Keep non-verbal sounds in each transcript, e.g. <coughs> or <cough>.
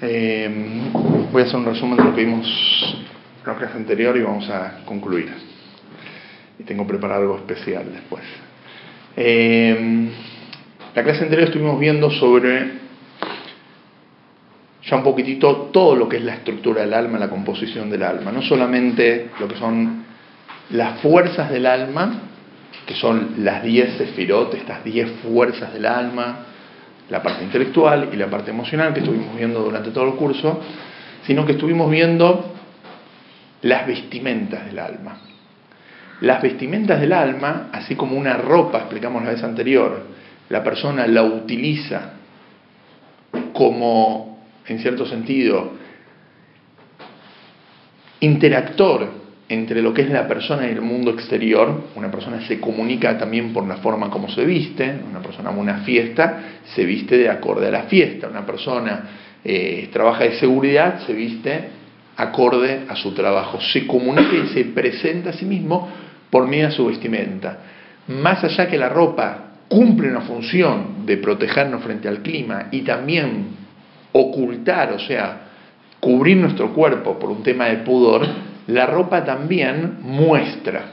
Eh, voy a hacer un resumen de lo que vimos en la clase anterior y vamos a concluir. Y tengo preparado algo especial después. Eh, la clase anterior estuvimos viendo sobre ya un poquitito todo lo que es la estructura del alma, la composición del alma, no solamente lo que son las fuerzas del alma, que son las 10 sefirot, estas 10 fuerzas del alma, la parte intelectual y la parte emocional que estuvimos viendo durante todo el curso, sino que estuvimos viendo las vestimentas del alma. Las vestimentas del alma, así como una ropa, explicamos la vez anterior, la persona la utiliza como, en cierto sentido, interactor entre lo que es la persona y el mundo exterior, una persona se comunica también por la forma como se viste, una persona en una fiesta se viste de acorde a la fiesta, una persona eh, trabaja de seguridad se viste acorde a su trabajo, se comunica y se presenta a sí mismo por medio de su vestimenta. Más allá que la ropa cumple una función de protegernos frente al clima y también ocultar, o sea, cubrir nuestro cuerpo por un tema de pudor, la ropa también muestra,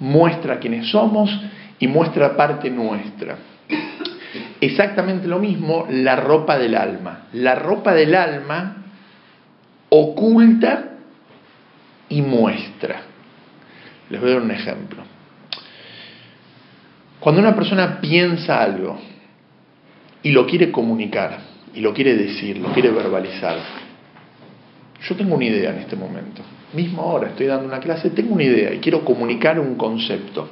muestra quiénes somos y muestra parte nuestra. Exactamente lo mismo la ropa del alma. La ropa del alma oculta y muestra. Les voy a dar un ejemplo. Cuando una persona piensa algo y lo quiere comunicar, y lo quiere decir, lo quiere verbalizar, yo tengo una idea en este momento mismo ahora estoy dando una clase, tengo una idea y quiero comunicar un concepto.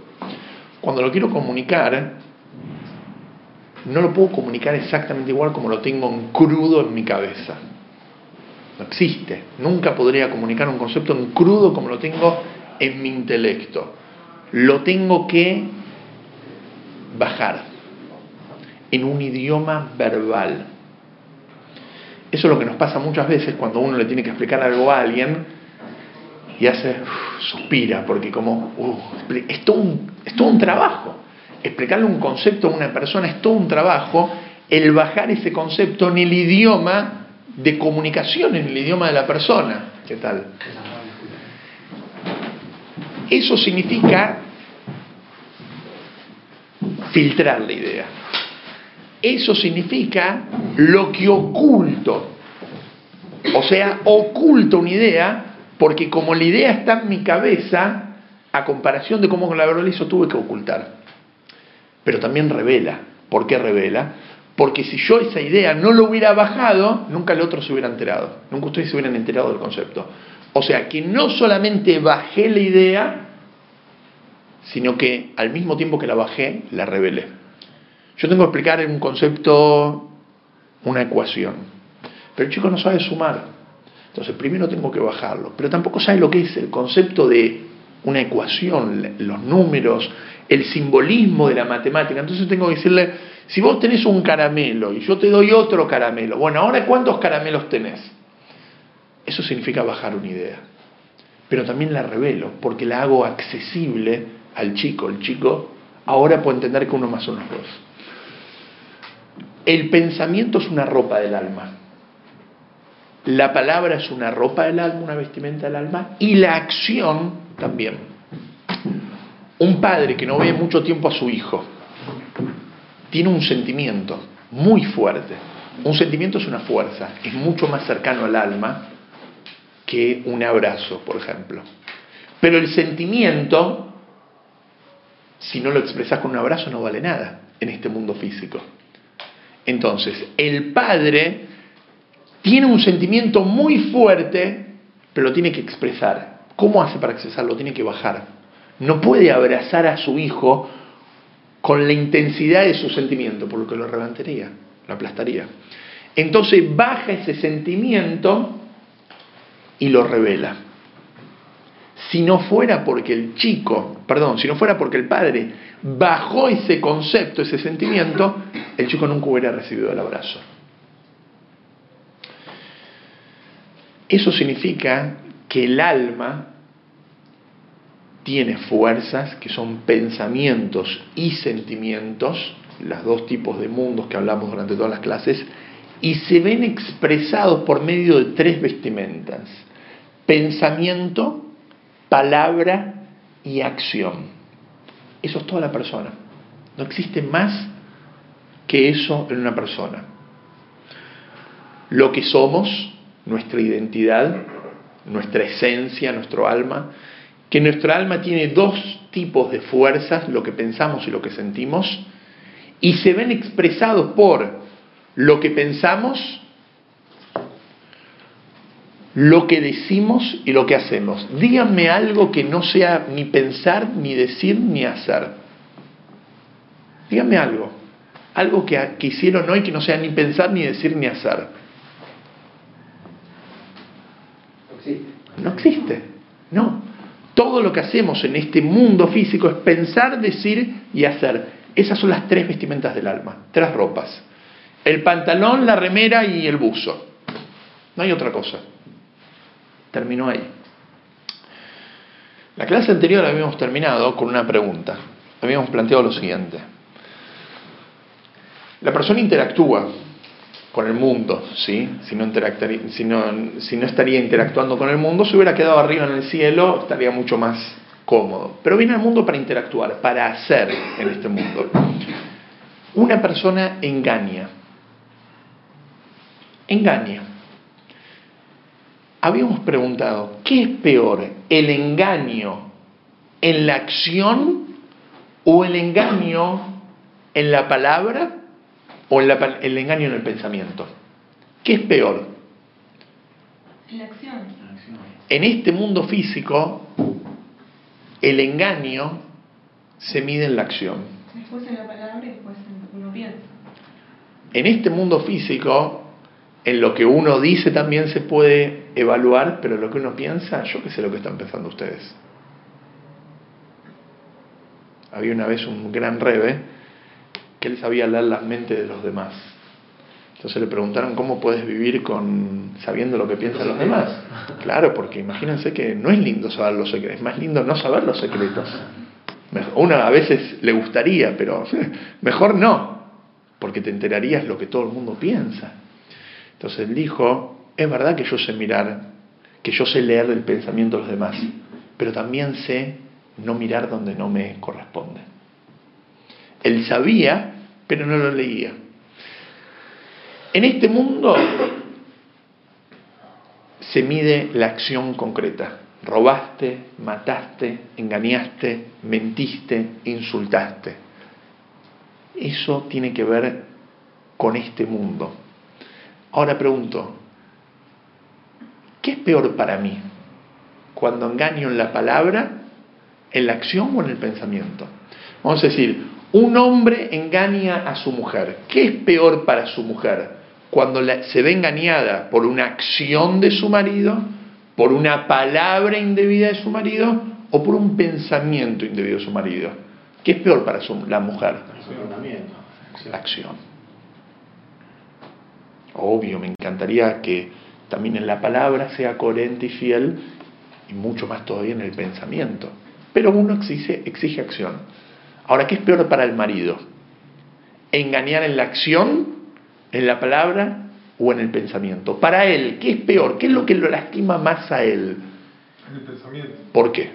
Cuando lo quiero comunicar, no lo puedo comunicar exactamente igual como lo tengo en crudo en mi cabeza. No existe. Nunca podría comunicar un concepto en crudo como lo tengo en mi intelecto. Lo tengo que bajar en un idioma verbal. Eso es lo que nos pasa muchas veces cuando uno le tiene que explicar algo a alguien y hace, suspira, porque como, es, todo un, es todo un trabajo. Explicarle un concepto a una persona es todo un trabajo, el bajar ese concepto en el idioma de comunicación, en el idioma de la persona. ¿Qué tal? Eso significa filtrar la idea. Eso significa lo que oculto. O sea, oculto una idea porque como la idea está en mi cabeza, a comparación de cómo la verbalizo, tuve que ocultar. Pero también revela. ¿Por qué revela? Porque si yo esa idea no lo hubiera bajado, nunca el otro se hubiera enterado. Nunca ustedes se hubieran enterado del concepto. O sea, que no solamente bajé la idea, sino que al mismo tiempo que la bajé, la revelé. Yo tengo que explicar un concepto una ecuación. Pero el chico no sabe sumar. Entonces, primero tengo que bajarlo, pero tampoco sabe lo que es el concepto de una ecuación, los números, el simbolismo de la matemática. Entonces tengo que decirle, si vos tenés un caramelo y yo te doy otro caramelo, bueno, ahora ¿cuántos caramelos tenés? Eso significa bajar una idea. Pero también la revelo, porque la hago accesible al chico. El chico ahora puede entender que uno más uno es dos. El pensamiento es una ropa del alma. La palabra es una ropa del alma, una vestimenta del alma, y la acción también. Un padre que no ve mucho tiempo a su hijo tiene un sentimiento muy fuerte. Un sentimiento es una fuerza, es mucho más cercano al alma que un abrazo, por ejemplo. Pero el sentimiento, si no lo expresas con un abrazo, no vale nada en este mundo físico. Entonces, el padre tiene un sentimiento muy fuerte, pero lo tiene que expresar. ¿Cómo hace para expresarlo? Tiene que bajar. No puede abrazar a su hijo con la intensidad de su sentimiento, por lo que lo levantaría, lo aplastaría. Entonces baja ese sentimiento y lo revela. Si no fuera porque el chico, perdón, si no fuera porque el padre bajó ese concepto, ese sentimiento, el chico nunca hubiera recibido el abrazo. Eso significa que el alma tiene fuerzas que son pensamientos y sentimientos, los dos tipos de mundos que hablamos durante todas las clases, y se ven expresados por medio de tres vestimentas. Pensamiento, palabra y acción. Eso es toda la persona. No existe más que eso en una persona. Lo que somos, nuestra identidad, nuestra esencia, nuestro alma, que nuestra alma tiene dos tipos de fuerzas, lo que pensamos y lo que sentimos, y se ven expresados por lo que pensamos, lo que decimos y lo que hacemos. Díganme algo que no sea ni pensar, ni decir, ni hacer. Díganme algo. Algo que, que hicieron hoy que no sea ni pensar, ni decir, ni hacer. No existe. No. Todo lo que hacemos en este mundo físico es pensar, decir y hacer. Esas son las tres vestimentas del alma, tres ropas. El pantalón, la remera y el buzo. No hay otra cosa terminó ahí. La clase anterior habíamos terminado con una pregunta. Habíamos planteado lo siguiente. La persona interactúa con el mundo, ¿sí? Si no, si, no, si no estaría interactuando con el mundo, se hubiera quedado arriba en el cielo, estaría mucho más cómodo. Pero viene al mundo para interactuar, para hacer en este mundo. Una persona engaña. Engaña habíamos preguntado, ¿qué es peor, el engaño en la acción o el engaño en la palabra o el engaño en el pensamiento? ¿Qué es peor? En la acción. En este mundo físico, el engaño se mide en la acción. Después en la palabra y después en lo que uno piensa. En este mundo físico, en lo que uno dice también se puede evaluar, pero lo que uno piensa, yo qué sé lo que están pensando ustedes. Había una vez un gran rebe que él sabía leer la mente de los demás. Entonces le preguntaron cómo puedes vivir con sabiendo lo que piensan los demás. Claro, porque imagínense que no es lindo saber los secretos, es más lindo no saber los secretos. Uno a veces le gustaría, pero <laughs> mejor no, porque te enterarías lo que todo el mundo piensa. Entonces él dijo, es verdad que yo sé mirar, que yo sé leer el pensamiento de los demás, pero también sé no mirar donde no me corresponde. Él sabía, pero no lo leía. En este mundo se mide la acción concreta. Robaste, mataste, engañaste, mentiste, insultaste. Eso tiene que ver con este mundo. Ahora pregunto, ¿Qué es peor para mí? Cuando engaño en la palabra, en la acción o en el pensamiento. Vamos a decir, un hombre engaña a su mujer. ¿Qué es peor para su mujer? Cuando se ve engañada por una acción de su marido, por una palabra indebida de su marido o por un pensamiento indebido de su marido. ¿Qué es peor para la mujer? La acción. Obvio, me encantaría que también en la palabra sea coherente y fiel y mucho más todavía en el pensamiento. Pero uno exige, exige acción. Ahora, ¿qué es peor para el marido? ¿Engañar en la acción, en la palabra o en el pensamiento? Para él, ¿qué es peor? ¿Qué es lo que lo lastima más a él? En el pensamiento. ¿Por qué?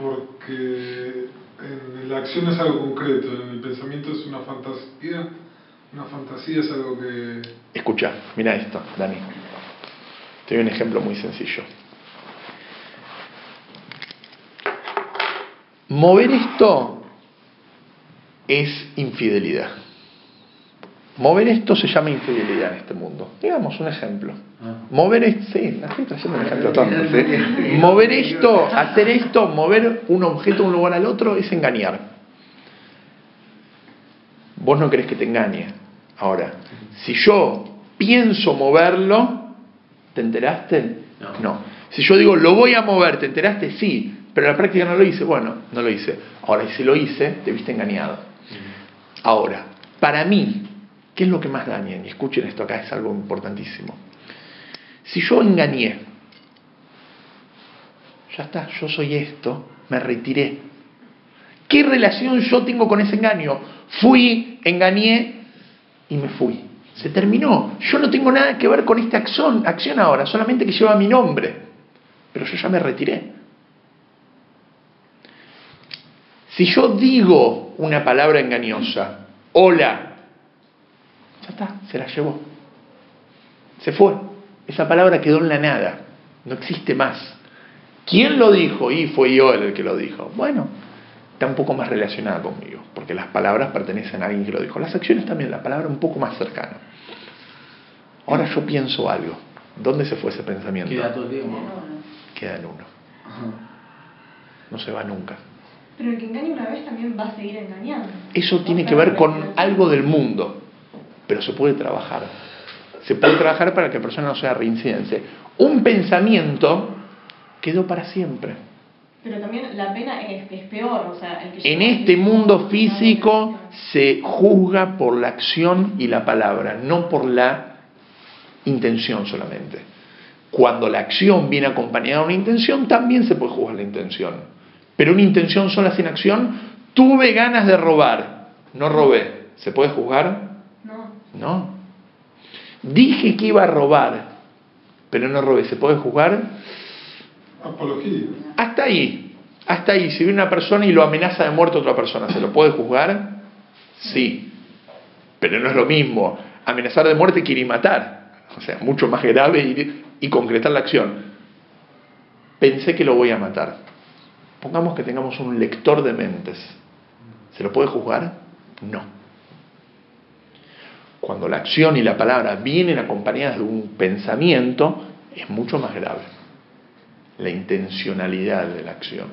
Porque en la acción es algo concreto, en el pensamiento es una fantasía una fantasía es algo que... Escucha, mira esto, Dani. Te doy un ejemplo muy sencillo. Mover esto es infidelidad. Mover esto se llama infidelidad en este mundo. Digamos un ejemplo. Ah. Mover esto, sí, estoy trayendo un ejemplo tonto. Mover esto, hacer esto, mover un objeto de un lugar al otro es engañar. Vos no querés que te engañe. Ahora, si yo pienso moverlo, ¿te enteraste? No. Si yo digo, lo voy a mover, ¿te enteraste? Sí, pero en la práctica no lo hice. Bueno, no lo hice. Ahora, si lo hice, te viste engañado. Ahora, para mí, ¿qué es lo que más daña? Y escuchen esto acá, es algo importantísimo. Si yo engañé, ya está, yo soy esto, me retiré. ¿Qué relación yo tengo con ese engaño? Fui, engañé, y me fui. Se terminó. Yo no tengo nada que ver con esta acción, acción ahora, solamente que lleva mi nombre. Pero yo ya me retiré. Si yo digo una palabra engañosa, hola, ya está, se la llevó. Se fue. Esa palabra quedó en la nada. No existe más. ¿Quién lo dijo? Y fue yo el que lo dijo. Bueno, está un poco más relacionada conmigo, porque las palabras pertenecen a alguien que lo dijo. Las acciones también, la palabra un poco más cercana. Ahora yo pienso algo. ¿Dónde se fue ese pensamiento? Queda todo el tiempo. Queda en uno. No se va nunca. Pero el que engaña una vez también va a seguir engañando. Eso tiene que ver con algo del mundo, pero se puede trabajar. Se puede trabajar para que la persona no sea reincidente. Un pensamiento quedó para siempre. Pero también la pena es, es peor, o sea, el que En este mundo físico se juzga por la acción y la palabra, no por la intención solamente. Cuando la acción viene acompañada de una intención, también se puede juzgar la intención. Pero una intención sola sin acción, tuve ganas de robar, no robé. ¿Se puede juzgar? No, No. Dije que iba a robar, pero no robé. ¿Se puede juzgar? Apología. Hasta ahí, hasta ahí. Si viene una persona y lo amenaza de muerte a otra persona, ¿se lo puede juzgar? Sí. Pero no es lo mismo. Amenazar de muerte y matar. O sea, mucho más grave ir y concretar la acción. Pensé que lo voy a matar. Pongamos que tengamos un lector de mentes. ¿Se lo puede juzgar? No. Cuando la acción y la palabra vienen acompañadas de un pensamiento, es mucho más grave la intencionalidad de la acción.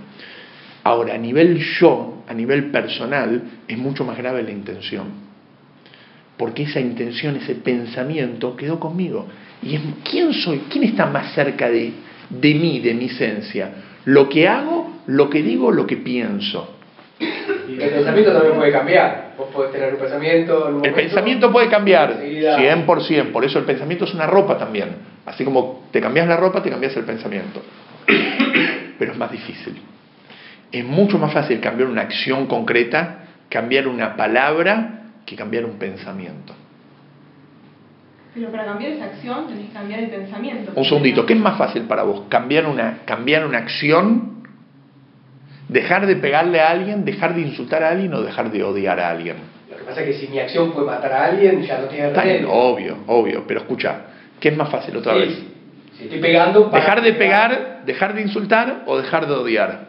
Ahora, a nivel yo, a nivel personal, es mucho más grave la intención. Porque esa intención, ese pensamiento quedó conmigo. ¿Y es, quién soy? ¿Quién está más cerca de, de mí, de mi esencia? ¿Lo que hago, lo que digo, lo que pienso? El pensamiento también puede cambiar. Vos podés tener un pensamiento. en un El pensamiento puede cambiar, enseguida- 100%, por eso el pensamiento es una ropa también. Así como te cambias la ropa, te cambias el pensamiento. <coughs> Pero es más difícil. Es mucho más fácil cambiar una acción concreta, cambiar una palabra, que cambiar un pensamiento. pero para cambiar esa acción tenés que cambiar el pensamiento. Un segundito, ¿qué es más fácil para vos? ¿Cambiar una, cambiar una acción? ¿Dejar de pegarle a alguien? ¿Dejar de insultar a alguien o dejar de odiar a alguien? Lo que pasa es que si mi acción fue matar a alguien, ya no tiene Está bien, remedio. obvio, obvio, pero escucha, ¿qué es más fácil otra Sí, vez? Si estoy pegando. para ¿Dejar de pegar, dejar de insultar o dejar de odiar?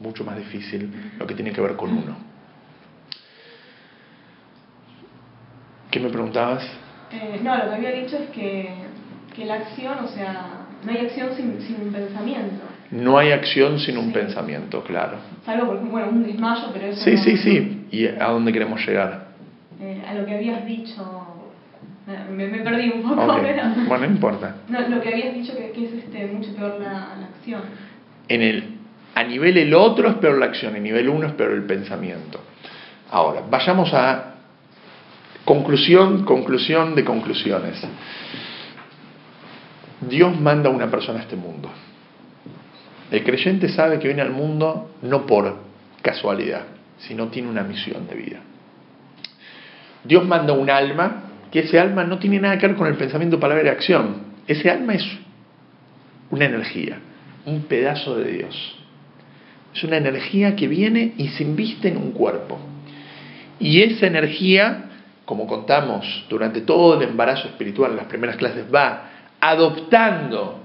Mucho más difícil lo que tiene que ver con uno. ¿Qué me preguntabas? Eh, no, lo que había dicho es que, que la acción, o sea, no hay acción sin, sin un pensamiento. No hay acción sin un Sí. pensamiento, claro. Salvo, por ejemplo, bueno, un desmayo, pero eso Sí, no- sí, sí. ¿Y a dónde queremos llegar? Eh, a lo que habías dicho, me, me perdí un poco, pero... <laughs> Bueno, no importa. No, lo que habías dicho que, que es este, mucho peor la, la acción. En el, a nivel el otro es peor la acción, en nivel uno es peor el pensamiento. Ahora, vayamos a conclusión, conclusión de conclusiones. Dios manda a una persona a este mundo. El creyente sabe que viene al mundo no por casualidad, sino tiene una misión de vida. Dios manda un alma, que ese alma no tiene nada que ver con el pensamiento, palabra y acción. Ese alma es una energía, un pedazo de Dios. Es una energía que viene y se inviste en un cuerpo. Y esa energía, como contamos durante todo el embarazo espiritual en las primeras clases, va adoptando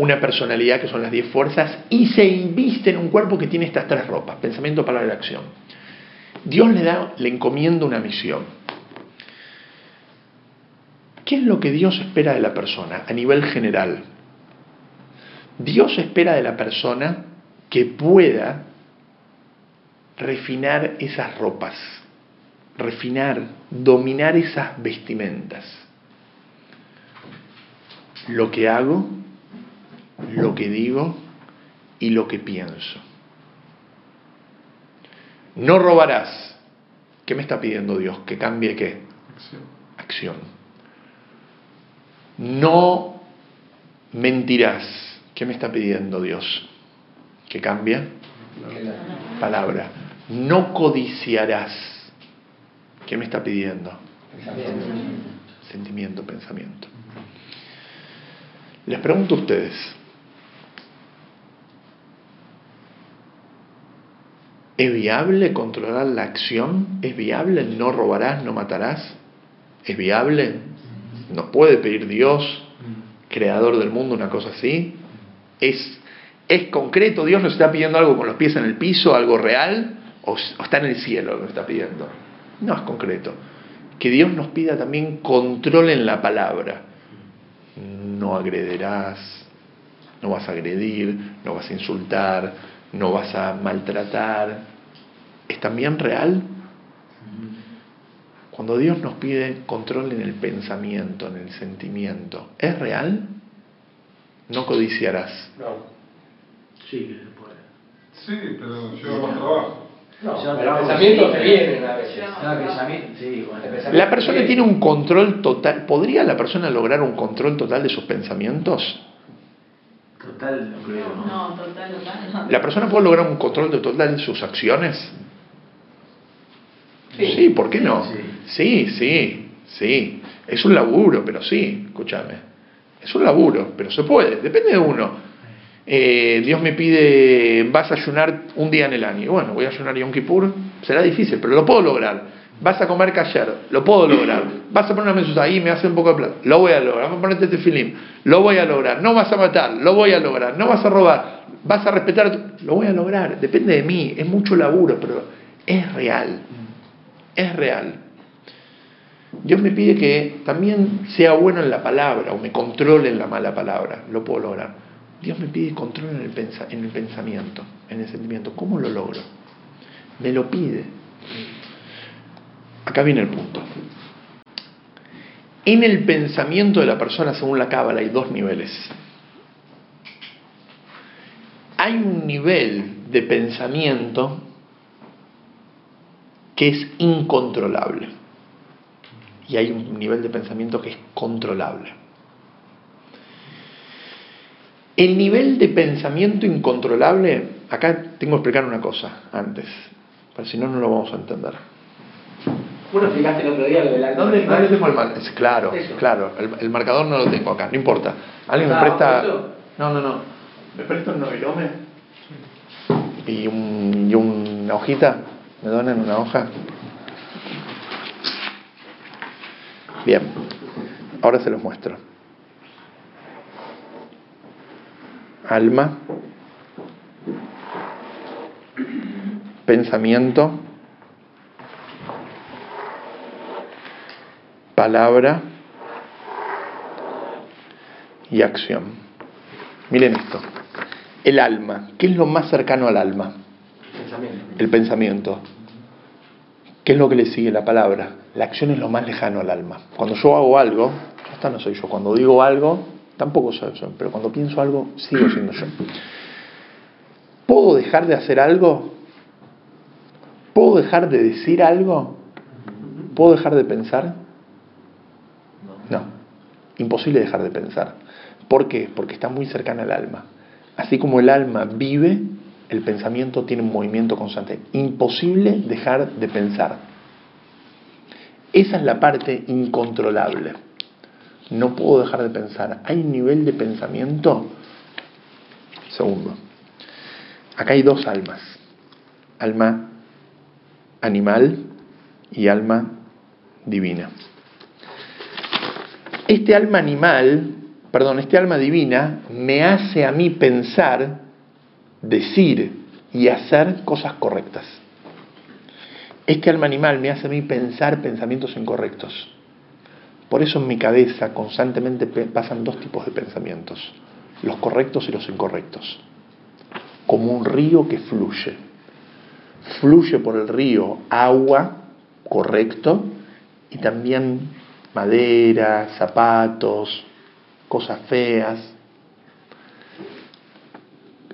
una personalidad que son las diez fuerzas y se inviste en un cuerpo que tiene estas tres ropas, pensamiento, palabra y acción. Dios le da, le encomienda una misión. ¿Qué es lo que Dios espera de la persona a nivel general? Dios espera de la persona que pueda refinar esas ropas, refinar, dominar esas vestimentas. Lo que hago, lo que digo y lo que pienso. No robarás. ¿Qué me está pidiendo Dios? Que cambie qué? Acción. Acción. No mentirás. ¿Qué me está pidiendo Dios? Que cambie la- palabra. No codiciarás. ¿Qué me está pidiendo? Pensamiento. Sentimiento, pensamiento. Les pregunto a ustedes, ¿es viable controlar la acción? ¿Es viable no robarás, no matarás? ¿Es viable? ¿Nos puede pedir Dios, creador del mundo, una cosa así? ¿Es, ¿Es concreto? ¿Dios nos está pidiendo algo con los pies en el piso, algo real? ¿O, está en el cielo lo que está pidiendo? No es concreto. Que Dios nos pida también control en la palabra. No agrederás, no vas a agredir, no vas a insultar, no vas a maltratar. ¿Es también real? Cuando Dios nos pide control en el pensamiento, en el sentimiento, ¿es real? No codiciarás. No. Sí que se puede. Sí, pero lleva más trabajo. No, Yo pero trabajo los pensamientos se vienen a veces. No, pensamiento, sí, bueno. ¿La persona tiene un control total? ¿Podría la persona lograr un control total de sus pensamientos? Total, no creo. ¿no? No, total, total. ¿La persona puede lograr un control total de sus acciones? Sí. Sí, ¿por qué no? Sí. Sí, sí, sí. Es un laburo, pero sí, escúchame. Es un laburo, pero se puede, depende de uno. Eh, Dios me pide, vas a ayunar un día en el año. Bueno, voy a ayunar Yom Kippur, será difícil, pero lo puedo lograr. Vas a comer kasher, lo puedo lograr. Vas a poner una mesusa ahí, me hace un poco de plata, lo voy a lograr. Vas a ponerte tefilim, lo voy a lograr. No vas a matar, lo voy a lograr. No vas a robar, vas a respetar, lo voy a lograr. Depende de mí, es mucho laburo, pero es real. Es real. Dios me pide que también sea bueno en la palabra o me controle en la mala palabra. Lo puedo lograr. Dios me pide control en el, en el pensamiento, en el sentimiento. ¿Cómo lo logro? Me lo pide. Acá viene el punto. En el pensamiento de la persona, según la cábala, hay dos niveles. Hay un nivel de pensamiento que es incontrolable. Y hay un nivel de pensamiento que es controlable. El nivel de pensamiento incontrolable, acá tengo que explicar una cosa antes, porque si no, no lo vamos a entender. Lo explicaste el otro día lo del alma. ¿Dónde, dónde tengo el mar- es- Claro, Eso. claro, el, el marcador no lo tengo acá, no importa. ¿Alguien me Ah, presta? No, no, no. ¿Me presta un novilome? ¿Y, un, y una hojita? ¿Me donan una hoja? Bien, ahora se los muestro. Alma, pensamiento, palabra y acción. Miren esto. El alma, ¿qué es lo más cercano al alma? Pensamiento. El pensamiento. ¿Qué es lo que le sigue la palabra? La acción es lo más lejano al alma. Cuando yo hago algo, esta no soy yo. Cuando digo algo, tampoco soy yo. Pero cuando pienso algo, sigo siendo yo. ¿Puedo dejar de hacer algo? ¿Puedo dejar de decir algo? ¿Puedo dejar de pensar? No. Imposible dejar de pensar. ¿Por qué? Porque está muy cercana al alma. Así como el alma vive, el pensamiento tiene un movimiento constante. Imposible dejar de pensar. Esa es la parte incontrolable. No puedo dejar de pensar. Hay un nivel de pensamiento. Segundo. Acá hay dos almas. Alma animal y alma divina. Este alma animal, perdón, este alma divina me hace a mí pensar, decir y hacer cosas correctas. Este alma animal me hace a mí pensar pensamientos incorrectos. Por eso en mi cabeza constantemente pasan dos tipos de pensamientos, los correctos y los incorrectos, como un río que fluye. Fluye por el río agua, correcto, y también madera, zapatos, cosas feas.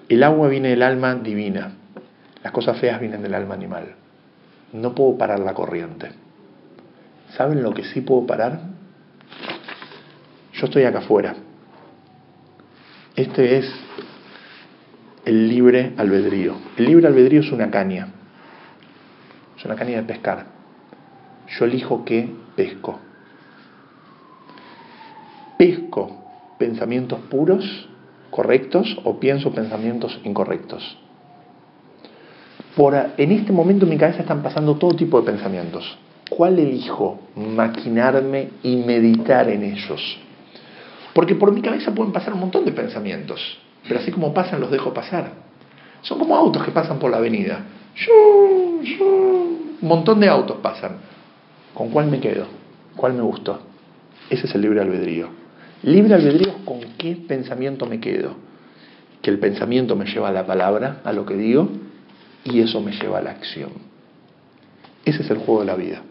El agua viene del alma divina, las cosas feas vienen del alma animal. No puedo parar la corriente. ¿Saben lo que sí puedo parar? Yo estoy acá afuera. Este es el libre albedrío. El libre albedrío es una caña. Es una caña de pescar. yo elijo qué pesco. Pesco pensamientos puros, correctos, o pienso pensamientos incorrectos. Por, en este momento en mi cabeza están pasando todo tipo de pensamientos. ¿Cuál elijo maquinarme y meditar en ellos? Porque por mi cabeza pueden pasar un montón de pensamientos, pero así como pasan los dejo pasar. Son como autos que pasan por la avenida. Un montón de autos pasan. ¿Con cuál me quedo? ¿Cuál me gustó? Ese es el libre albedrío. Libre albedrío con qué pensamiento me quedo. Que el pensamiento me lleva a la palabra, a lo que digo, y eso me lleva a la acción. Ese es el juego de la vida.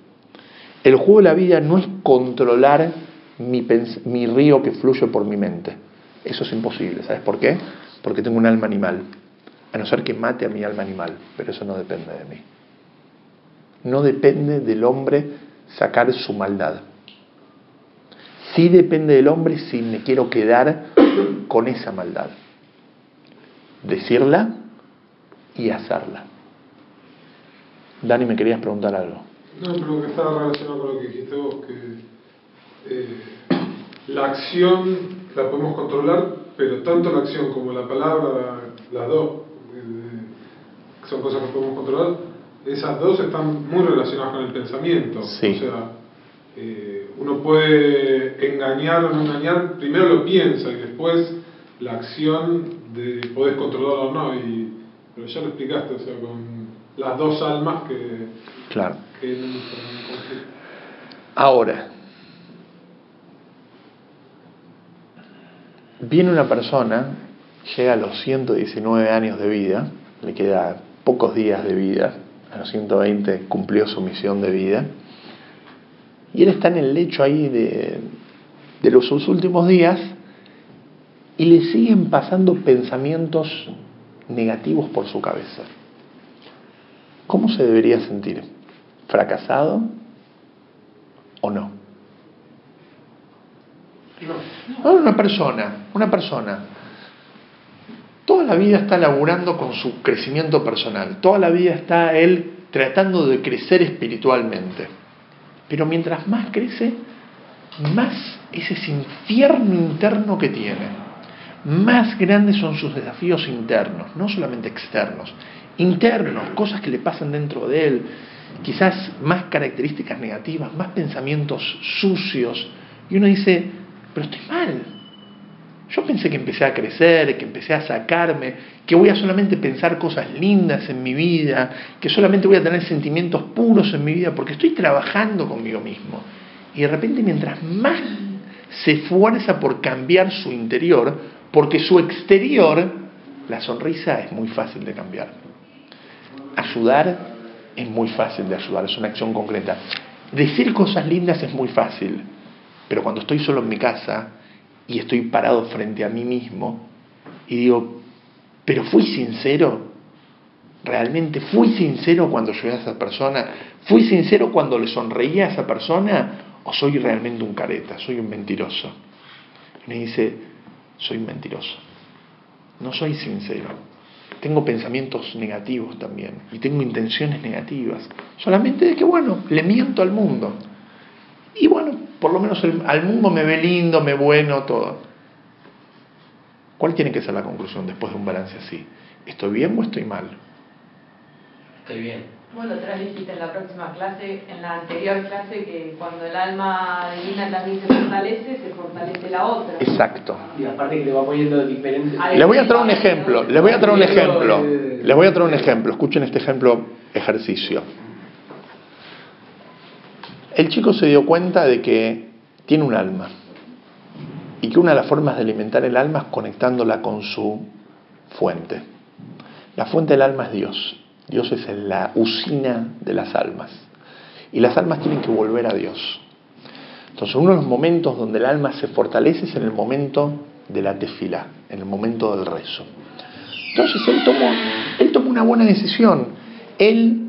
El juego de la vida no es controlar mi, mi río que fluye por mi mente. Eso es imposible. ¿Sabes por qué? Porque tengo un alma animal. A no ser que mate a mi alma animal. Pero eso no depende de mí. No depende del hombre sacar su maldad. Sí depende del hombre si me quiero quedar <coughs> con esa maldad. Decirla y hacerla. Dani, me querías preguntar algo. No, pero que estaba relacionado con lo que dijiste vos, que eh, la acción la podemos controlar, pero tanto la acción como la palabra, las dos, eh, son cosas que podemos controlar, esas dos están muy relacionadas con el pensamiento. Sí. O sea, eh, uno puede engañar o no engañar, primero lo piensa y después la acción de podés controlarlo o no. Y, pero ya lo explicaste, o sea, con las dos almas que, claro. que Ahora, viene una persona, llega a los 119 años de vida, le queda pocos días de vida, a los 120 cumplió su misión de vida, y él está en el lecho ahí de, de los últimos días y le siguen pasando pensamientos negativos por su cabeza. ¿Cómo se debería sentir? ¿Fracasado o no? No. Una persona, una persona, toda la vida está laburando con su crecimiento personal, toda la vida está él tratando de crecer espiritualmente. Pero mientras más crece, más es ese infierno interno que tiene. Más grandes son sus desafíos internos, no solamente externos. Internos, cosas que le pasan dentro de él, quizás más características negativas, más pensamientos sucios. Y uno dice, pero estoy mal. Yo pensé que empecé a crecer, que empecé a sacarme, que voy a solamente pensar cosas lindas en mi vida, que solamente voy a tener sentimientos puros en mi vida, porque estoy trabajando conmigo mismo. Y de repente mientras más se esfuerza por cambiar su interior, porque su exterior, la sonrisa es muy fácil de cambiar. Ayudar es muy fácil de ayudar, es una acción concreta. Decir cosas lindas es muy fácil, pero cuando estoy solo en mi casa y estoy parado frente a mí mismo y digo, pero fui sincero, realmente fui sincero cuando ayudé a esa persona, fui sincero cuando le sonreía a esa persona o soy realmente un careta, soy un mentiroso. Y me dice, soy mentiroso, no soy sincero. Tengo pensamientos negativos también y tengo intenciones negativas. Solamente de que, bueno, le miento al mundo. Y bueno, por lo menos al mundo me ve lindo, me bueno, todo. ¿Cuál tiene que ser la conclusión después de un balance así? ¿Estoy bien o estoy mal? Estoy bien. Bueno, otra dijiste en la próxima clase, en la anterior clase, que cuando el alma divina también se fortalece, se fortalece la otra. Exacto. Y aparte que le va poniendo diferentes... Les voy a traer un ejemplo, les voy a traer un ejemplo, les voy a traer un ejemplo, escuchen este ejemplo ejercicio. El chico se dio cuenta de que tiene un alma y que una de las formas de alimentar el alma es conectándola con su fuente. La fuente del alma es Dios. Dios es la usina de las almas. Y las almas tienen que volver a Dios. Entonces, uno de los momentos donde el alma se fortalece es en el momento de la tefila, en el momento del rezo. Entonces, él tomó, él tomó una buena decisión. Él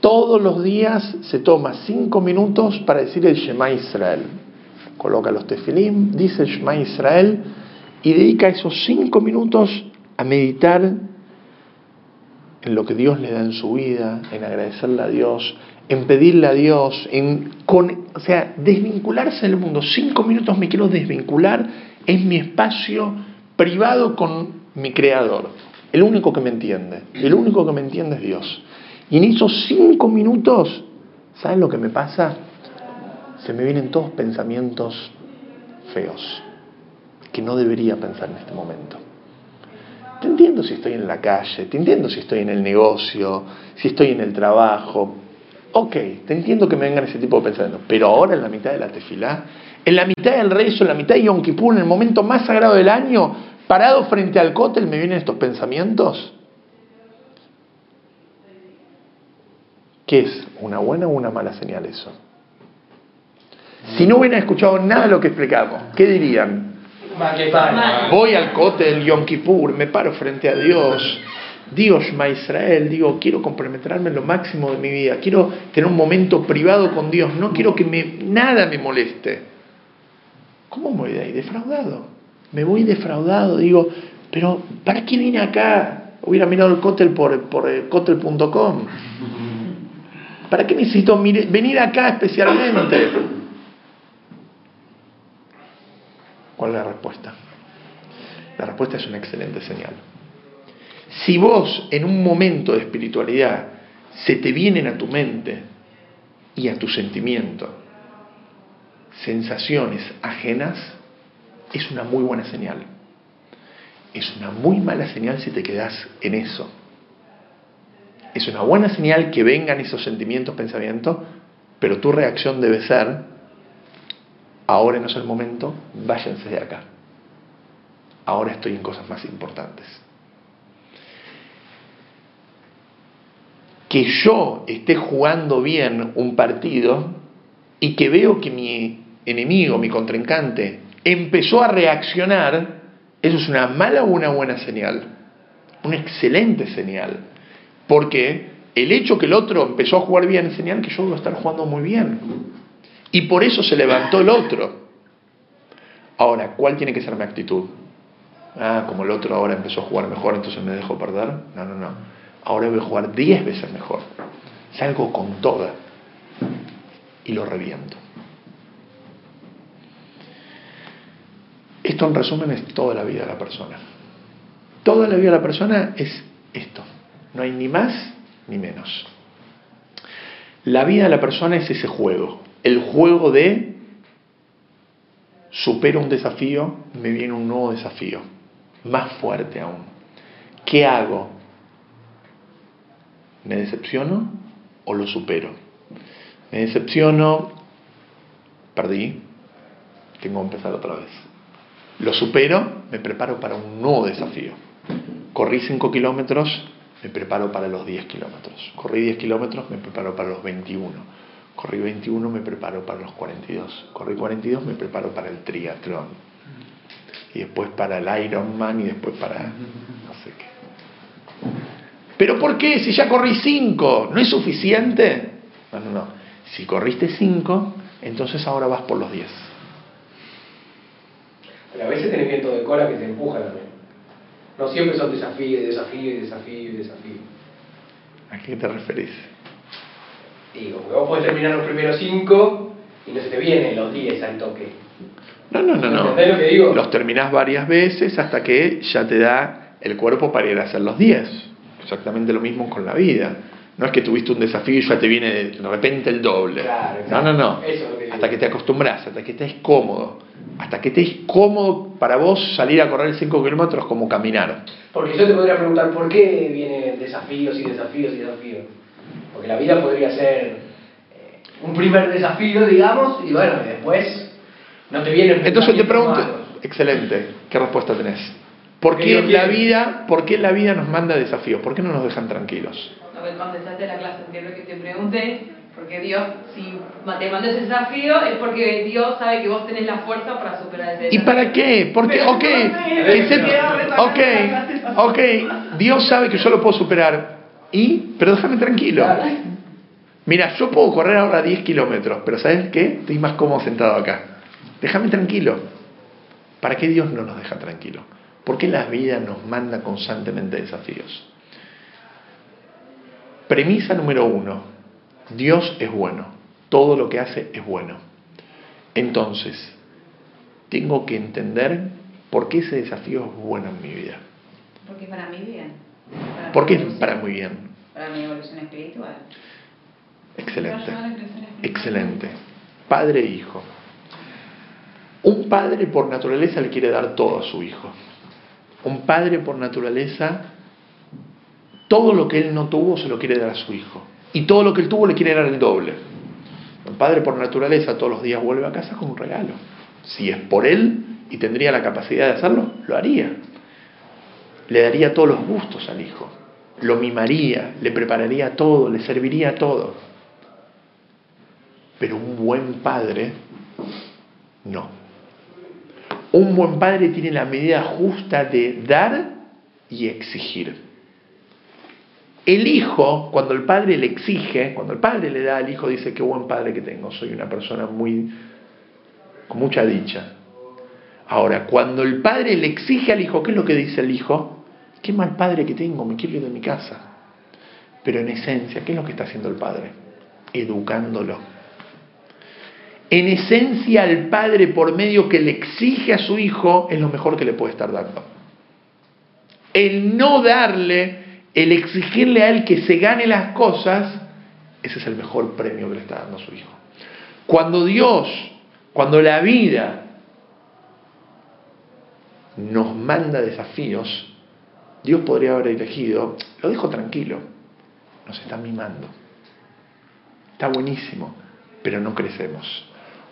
todos los días se toma cinco minutos para decir el Shema Israel. Coloca los tefilim, dice el Shema Israel y dedica esos cinco minutos a meditar en lo que Dios le da en su vida, en agradecerle a Dios, en pedirle a Dios, en con, o sea, desvincularse del mundo. Cinco minutos me quiero desvincular, es mi espacio privado con mi creador. El único que me entiende, el único que me entiende es Dios. Y en esos cinco minutos, ¿saben lo que me pasa? Se me vienen todos pensamientos feos, que no debería pensar en este momento. Te entiendo si estoy en la calle, te entiendo si estoy en el negocio, si estoy en el trabajo. Ok, te entiendo que me vengan ese tipo de pensamientos, pero ahora en la mitad de la tefilá, en la mitad del rezo, en la mitad de Yom Kippur, en el momento más sagrado del año, parado frente al cótel, me vienen estos pensamientos. ¿Qué es? ¿Una buena o una mala señal eso? Si no hubieran escuchado nada de lo que explicamos, ¿qué dirían? Voy al cótel Yom Kippur, me paro frente a Dios, digo Shema Israel, digo, quiero comprometerme en lo máximo de mi vida, quiero tener un momento privado con Dios, no quiero que me, nada me moleste. ¿Cómo me voy de ahí? Defraudado. Me voy defraudado, digo, pero ¿para qué vine acá? Hubiera mirado el cótel por, por eh, cotel.com. ¿Para qué necesito venir acá especialmente? ¿Cuál es la respuesta? La respuesta es una excelente señal. Si vos en un momento de espiritualidad se te vienen a tu mente y a tu sentimiento sensaciones ajenas, es una muy buena señal. Es una muy mala señal si te quedas en eso. Es una buena señal que vengan esos sentimientos, pensamientos, pero tu reacción debe ser ahora no es el momento, váyanse de acá. Ahora estoy en cosas más importantes. Que yo esté jugando bien un partido y que veo que mi enemigo, mi contrincante, empezó a reaccionar, eso es una mala o una buena señal. Una excelente señal. Porque el hecho que el otro empezó a jugar bien es señal que yo voy a estar jugando muy bien. Y por eso se levantó el otro. Ahora, ¿cuál tiene que ser mi actitud? Ah, como el otro ahora empezó a jugar mejor, entonces me dejo perder. No, no, no. Ahora voy a jugar 10 veces mejor. Salgo con toda y lo reviento. Esto en resumen es toda la vida de la persona. Toda la vida de la persona es esto. No hay ni más ni menos. La vida de la persona es ese juego el juego de supero un desafío, me viene un nuevo desafío, más fuerte aún. ¿Qué hago? ¿Me decepciono o lo supero? Me decepciono, perdí, tengo que empezar otra vez. Lo supero, me preparo para un nuevo desafío. Corrí 5 kilómetros, me preparo para los 10 kilómetros. Corrí 10 kilómetros, me preparo para los 21 Corrí 21, me preparo para los 42. Corrí 42, me preparo para el triatlón. Y después para el Ironman y después para no sé qué. ¿Pero por qué? Si ya corrí 5, ¿no es suficiente? No, no, no. Si corriste 5, entonces ahora vas por los 10. Pero a veces tenés viento de cola que te empuja también. No siempre son desafíos, desafíos, desafíos, desafíos. ¿A qué te referís? Digo, porque vos podés terminar los primeros cinco y no se te vienen los 10 al toque. No, no, no, no. lo que digo? Los terminás varias veces hasta que ya te da el cuerpo para ir a hacer los 10. Exactamente lo mismo con la vida. No es que tuviste un desafío y ya te viene de repente el doble. Claro, no, no, no. Hasta que te acostumbras, hasta que estés cómodo. Hasta que estés cómodo para vos salir a correr 5 kilómetros como caminar. Porque yo te podría preguntar, ¿por qué vienen desafíos y desafíos y desafíos? Porque la vida podría ser eh, un primer desafío, digamos, y bueno, después no te vienen Entonces te pregunto, excelente, ¿qué respuesta tenés? ¿Por qué, la vida, ¿Por qué la vida nos manda desafíos? ¿Por qué no nos dejan tranquilos? No contestaste la clase anterior que te pregunté, porque Dios, si te manda ese desafío, es porque Dios sabe que vos tenés la fuerza para superar ese desafío. ¿Y para qué? Porque, ok, ok, ok, Dios sabe que yo lo puedo superar. Y, pero déjame tranquilo. Mira, yo puedo correr ahora 10 kilómetros, pero ¿sabes qué? Estoy más cómodo sentado acá. Déjame tranquilo. ¿Para qué Dios no nos deja tranquilo? ¿Por qué la vida nos manda constantemente desafíos? Premisa número uno. Dios es bueno, todo lo que hace es bueno. Entonces, tengo que entender por qué ese desafío es bueno en mi vida. Porque para mí bien. Para ¿Por mi qué evolución- para muy bien? Para mi evolución espiritual. Excelente. Excelente. Padre e hijo. Un padre por naturaleza le quiere dar todo a su hijo. Un padre por naturaleza, todo lo que él no tuvo se lo quiere dar a su hijo. Y todo lo que él tuvo le quiere dar el doble. Un padre por naturaleza todos los días vuelve a casa con un regalo. Si es por él y tendría la capacidad de hacerlo, lo haría. Le daría todos los gustos al hijo. Lo mimaría, le prepararía todo, le serviría todo. Pero un buen padre, no. Un buen padre tiene la medida justa de dar y exigir. El hijo, cuando el padre le exige, cuando el padre le da al hijo, dice, qué buen padre que tengo, soy una persona muy, con mucha dicha. Ahora, cuando el padre le exige al hijo, ¿qué es lo que dice el hijo? Qué mal padre que tengo, me quiero ir de mi casa. Pero en esencia, ¿qué es lo que está haciendo el padre? Educándolo. En esencia, el padre, por medio que le exige a su hijo, es lo mejor que le puede estar dando. El no darle, el exigirle a él que se gane las cosas, ese es el mejor premio que le está dando a su hijo. Cuando Dios, cuando la vida nos manda desafíos, Dios podría haber elegido, lo dejo tranquilo, nos está mimando. Está buenísimo, pero no crecemos.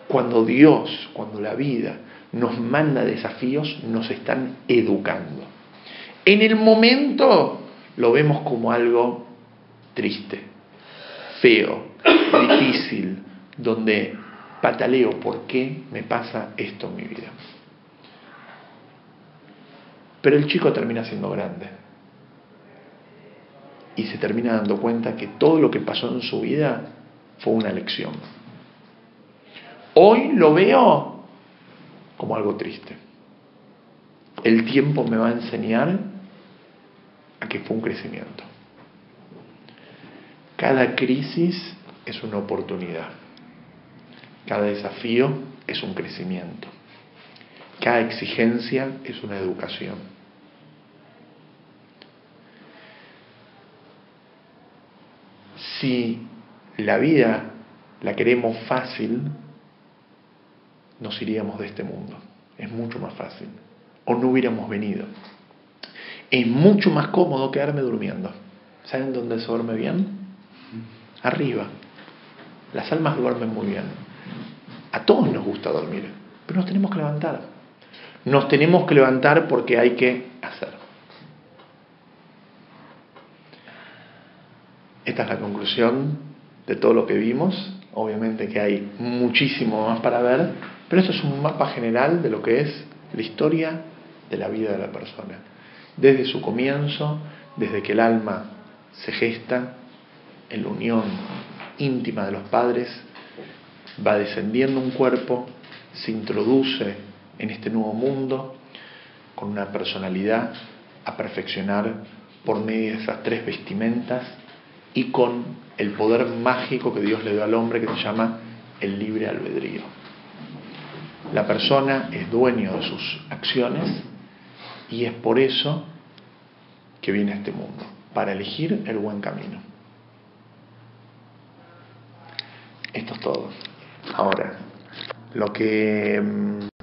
Cuando Dios, cuando la vida nos manda desafíos, nos están educando. En el momento lo vemos como algo triste, feo, <coughs> difícil, donde pataleo, ¿por qué me pasa esto en mi vida? Pero el chico termina siendo grande y se termina dando cuenta que todo lo que pasó en su vida fue una lección. Hoy lo veo como algo triste. El tiempo me va a enseñar que fue un crecimiento. Cada crisis es una oportunidad. Cada desafío es un crecimiento. Cada exigencia es una educación. Si la vida la queremos fácil, nos iríamos de este mundo. Es mucho más fácil. O no hubiéramos venido. Es mucho más cómodo quedarme durmiendo. ¿Saben dónde se duerme bien? Arriba. Las almas duermen muy bien. A todos nos gusta dormir, pero nos tenemos que levantar. Nos tenemos que levantar porque hay que hacer. Esta es la conclusión de todo lo que vimos. Obviamente que hay muchísimo más para ver, pero esto es un mapa general de lo que es la historia de la vida de la persona. Desde su comienzo, desde que el alma se gesta en la unión íntima de los padres, va descendiendo un cuerpo, se introduce en este nuevo mundo con una personalidad a perfeccionar por medio de esas tres vestimentas y con el poder mágico que Dios le dio al hombre que se llama el libre albedrío. La persona es dueño de sus acciones y es por eso que viene a este mundo, para elegir el buen camino. Esto es todo. Ahora, lo que mm,